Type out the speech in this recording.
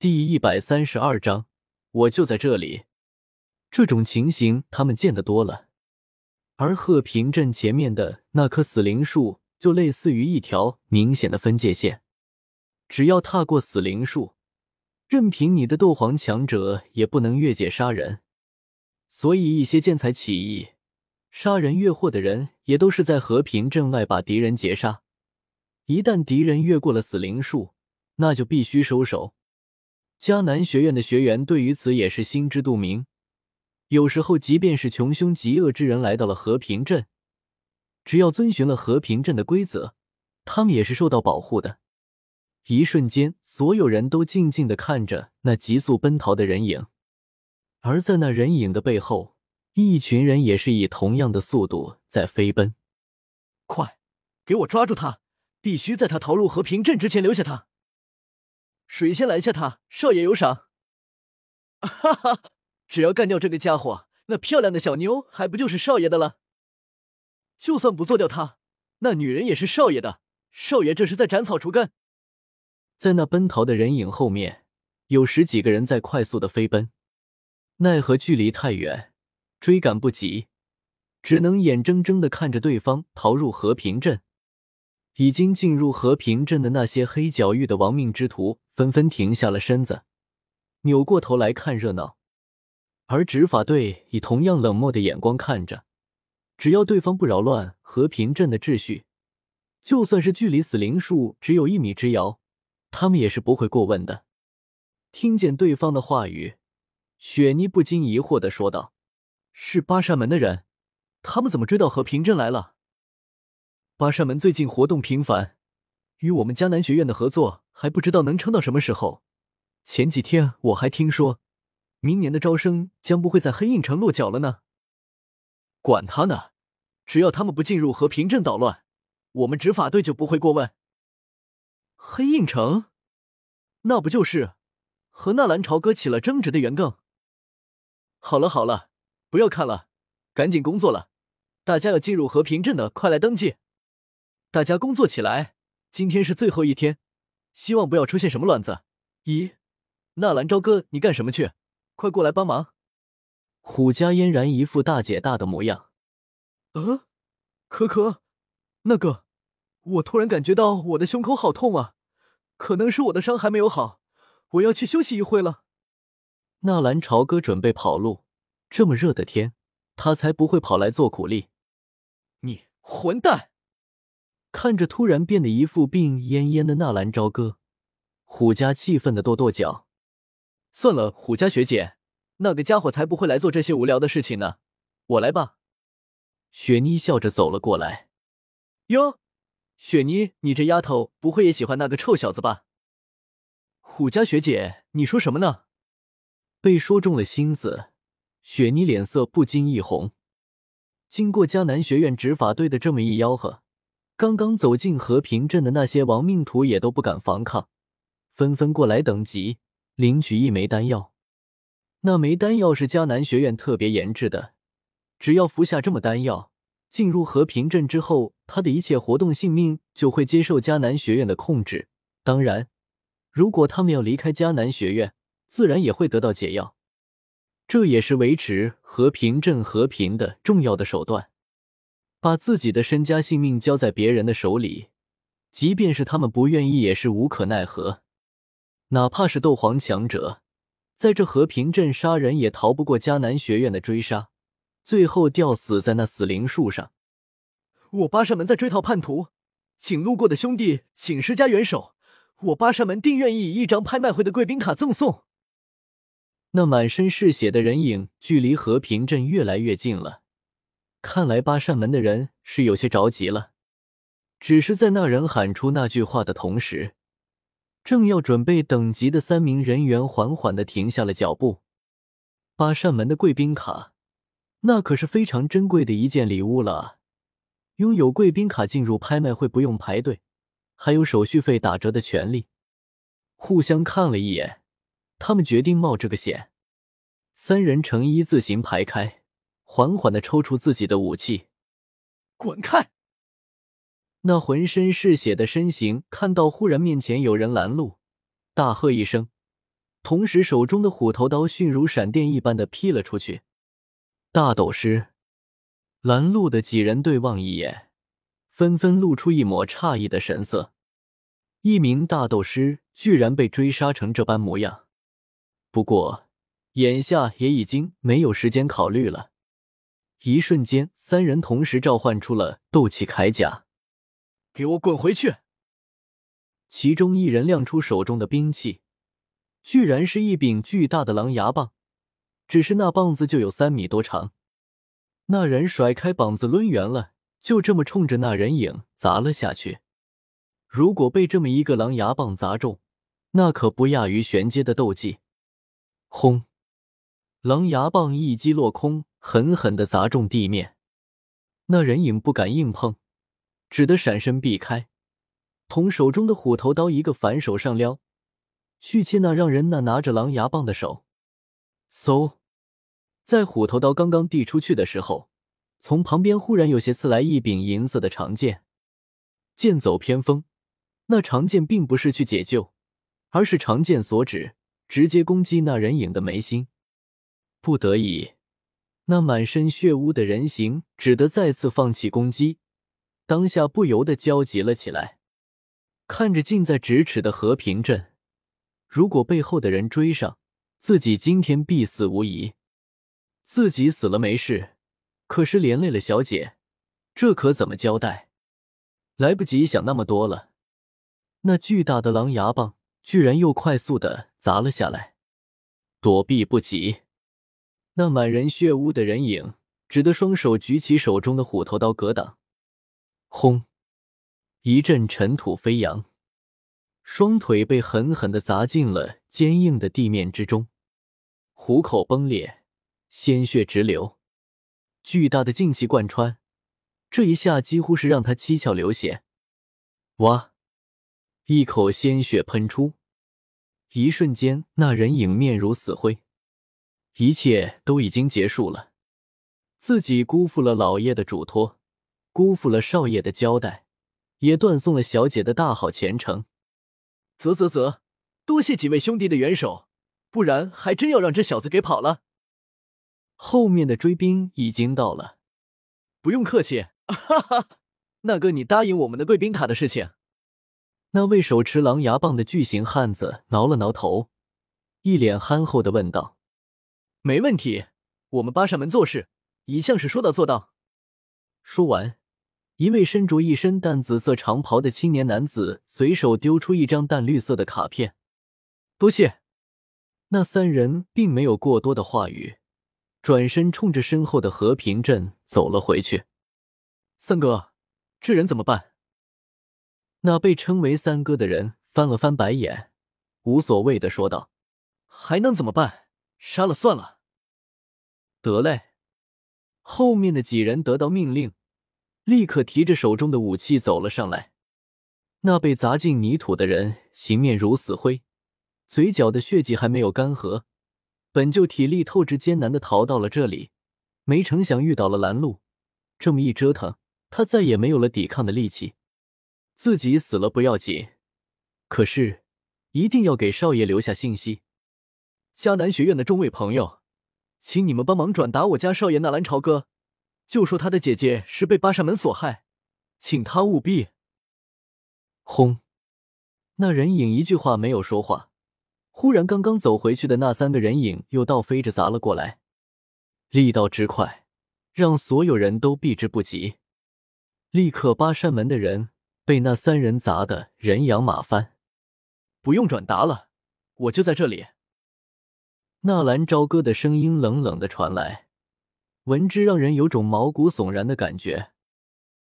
第一百三十二章，我就在这里。这种情形他们见得多了，而鹤平镇前面的那棵死灵树就类似于一条明显的分界线，只要踏过死灵树，任凭你的斗皇强者也不能越界杀人。所以，一些见财起意、杀人越货的人，也都是在和平镇外把敌人截杀。一旦敌人越过了死灵树，那就必须收手。迦南学院的学员对于此也是心知肚明。有时候，即便是穷凶极恶之人来到了和平镇，只要遵循了和平镇的规则，他们也是受到保护的。一瞬间，所有人都静静的看着那急速奔逃的人影，而在那人影的背后，一群人也是以同样的速度在飞奔。快，给我抓住他！必须在他逃入和平镇之前留下他。谁先拦下他，少爷有赏。哈哈，只要干掉这个家伙，那漂亮的小妞还不就是少爷的了？就算不做掉他，那女人也是少爷的。少爷这是在斩草除根。在那奔逃的人影后面，有十几个人在快速的飞奔，奈何距离太远，追赶不及，只能眼睁睁的看着对方逃入和平镇。已经进入和平镇的那些黑角域的亡命之徒纷纷停下了身子，扭过头来看热闹。而执法队以同样冷漠的眼光看着，只要对方不扰乱和平镇的秩序，就算是距离死灵树只有一米之遥，他们也是不会过问的。听见对方的话语，雪妮不禁疑惑的说道：“是八扇门的人，他们怎么追到和平镇来了？”八扇门最近活动频繁，与我们迦南学院的合作还不知道能撑到什么时候。前几天我还听说，明年的招生将不会在黑印城落脚了呢。管他呢，只要他们不进入和平镇捣乱，我们执法队就不会过问。黑印城，那不就是和纳兰朝歌起了争执的原更？好了好了，不要看了，赶紧工作了。大家要进入和平镇的，快来登记。大家工作起来，今天是最后一天，希望不要出现什么乱子。咦，纳兰朝歌，你干什么去？快过来帮忙！虎家嫣然一副大姐大的模样。呃，可可，那个，我突然感觉到我的胸口好痛啊，可能是我的伤还没有好，我要去休息一会了。纳兰朝歌准备跑路，这么热的天，他才不会跑来做苦力。你混蛋！看着突然变得一副病恹恹的纳兰朝歌，虎家气愤的跺跺脚：“算了，虎家学姐，那个家伙才不会来做这些无聊的事情呢，我来吧。”雪妮笑着走了过来。“哟，雪妮，你这丫头不会也喜欢那个臭小子吧？”虎家学姐，你说什么呢？被说中了心思，雪妮脸色不禁一红。经过江南学院执法队的这么一吆喝。刚刚走进和平镇的那些亡命徒也都不敢反抗，纷纷过来等级领取一枚丹药。那枚丹药是迦南学院特别研制的，只要服下这么丹药，进入和平镇之后，他的一切活动性命就会接受迦南学院的控制。当然，如果他们要离开迦南学院，自然也会得到解药。这也是维持和平镇和平的重要的手段。把自己的身家性命交在别人的手里，即便是他们不愿意，也是无可奈何。哪怕是斗皇强者，在这和平镇杀人，也逃不过迦南学院的追杀，最后吊死在那死灵树上。我八扇门在追逃叛徒，请路过的兄弟请施加援手，我八扇门定愿意以一张拍卖会的贵宾卡赠送。那满身是血的人影，距离和平镇越来越近了。看来八扇门的人是有些着急了，只是在那人喊出那句话的同时，正要准备等级的三名人员缓缓的停下了脚步。八扇门的贵宾卡，那可是非常珍贵的一件礼物了。拥有贵宾卡进入拍卖会不用排队，还有手续费打折的权利。互相看了一眼，他们决定冒这个险。三人呈一字形排开。缓缓的抽出自己的武器，滚开！那浑身是血的身形看到忽然面前有人拦路，大喝一声，同时手中的虎头刀迅如闪电一般的劈了出去。大斗师、拦路的几人对望一眼，纷纷露出一抹诧异的神色。一名大斗师居然被追杀成这般模样，不过眼下也已经没有时间考虑了。一瞬间，三人同时召唤出了斗气铠甲，给我滚回去！其中一人亮出手中的兵器，居然是一柄巨大的狼牙棒，只是那棒子就有三米多长。那人甩开膀子抡圆了，就这么冲着那人影砸了下去。如果被这么一个狼牙棒砸中，那可不亚于玄阶的斗技。轰！狼牙棒一击落空，狠狠的砸中地面。那人影不敢硬碰，只得闪身避开，同手中的虎头刀一个反手上撩，去切那让人那拿着狼牙棒的手。嗖！在虎头刀刚刚递出去的时候，从旁边忽然有些刺来一柄银色的长剑，剑走偏锋。那长剑并不是去解救，而是长剑所指，直接攻击那人影的眉心。不得已，那满身血污的人形只得再次放弃攻击，当下不由得焦急了起来。看着近在咫尺的和平镇，如果背后的人追上，自己今天必死无疑。自己死了没事，可是连累了小姐，这可怎么交代？来不及想那么多了。那巨大的狼牙棒居然又快速的砸了下来，躲避不及，那满人血污的人影只得双手举起手中的虎头刀格挡。轰！一阵尘土飞扬，双腿被狠狠的砸进了坚硬的地面之中，虎口崩裂，鲜血直流，巨大的劲气贯穿，这一下几乎是让他七窍流血。哇！一口鲜血喷出，一瞬间，那人影面如死灰。一切都已经结束了，自己辜负了老爷的嘱托，辜负了少爷的交代，也断送了小姐的大好前程。啧啧啧，多谢几位兄弟的援手，不然还真要让这小子给跑了。后面的追兵已经到了，不用客气，哈哈，那个，你答应我们的贵宾卡的事情。那位手持狼牙棒的巨型汉子挠了挠头，一脸憨厚的问道：“没问题，我们八扇门做事一向是说到做到。”说完，一位身着一身淡紫色长袍的青年男子随手丢出一张淡绿色的卡片。多谢。那三人并没有过多的话语，转身冲着身后的和平镇走了回去。三哥，这人怎么办？那被称为三哥的人翻了翻白眼，无所谓的说道：“还能怎么办？杀了算了。”得嘞。后面的几人得到命令，立刻提着手中的武器走了上来。那被砸进泥土的人形面如死灰，嘴角的血迹还没有干涸。本就体力透支艰难的逃到了这里，没成想遇到了拦路，这么一折腾，他再也没有了抵抗的力气。自己死了不要紧，可是一定要给少爷留下信息。迦南学院的众位朋友，请你们帮忙转达我家少爷纳兰朝歌，就说他的姐姐是被八扇门所害，请他务必。轰！那人影一句话没有说话，忽然刚刚走回去的那三个人影又倒飞着砸了过来，力道之快，让所有人都避之不及。立刻八扇门的人。被那三人砸得人仰马翻，不用转达了，我就在这里。纳兰朝歌的声音冷冷的传来，闻之让人有种毛骨悚然的感觉。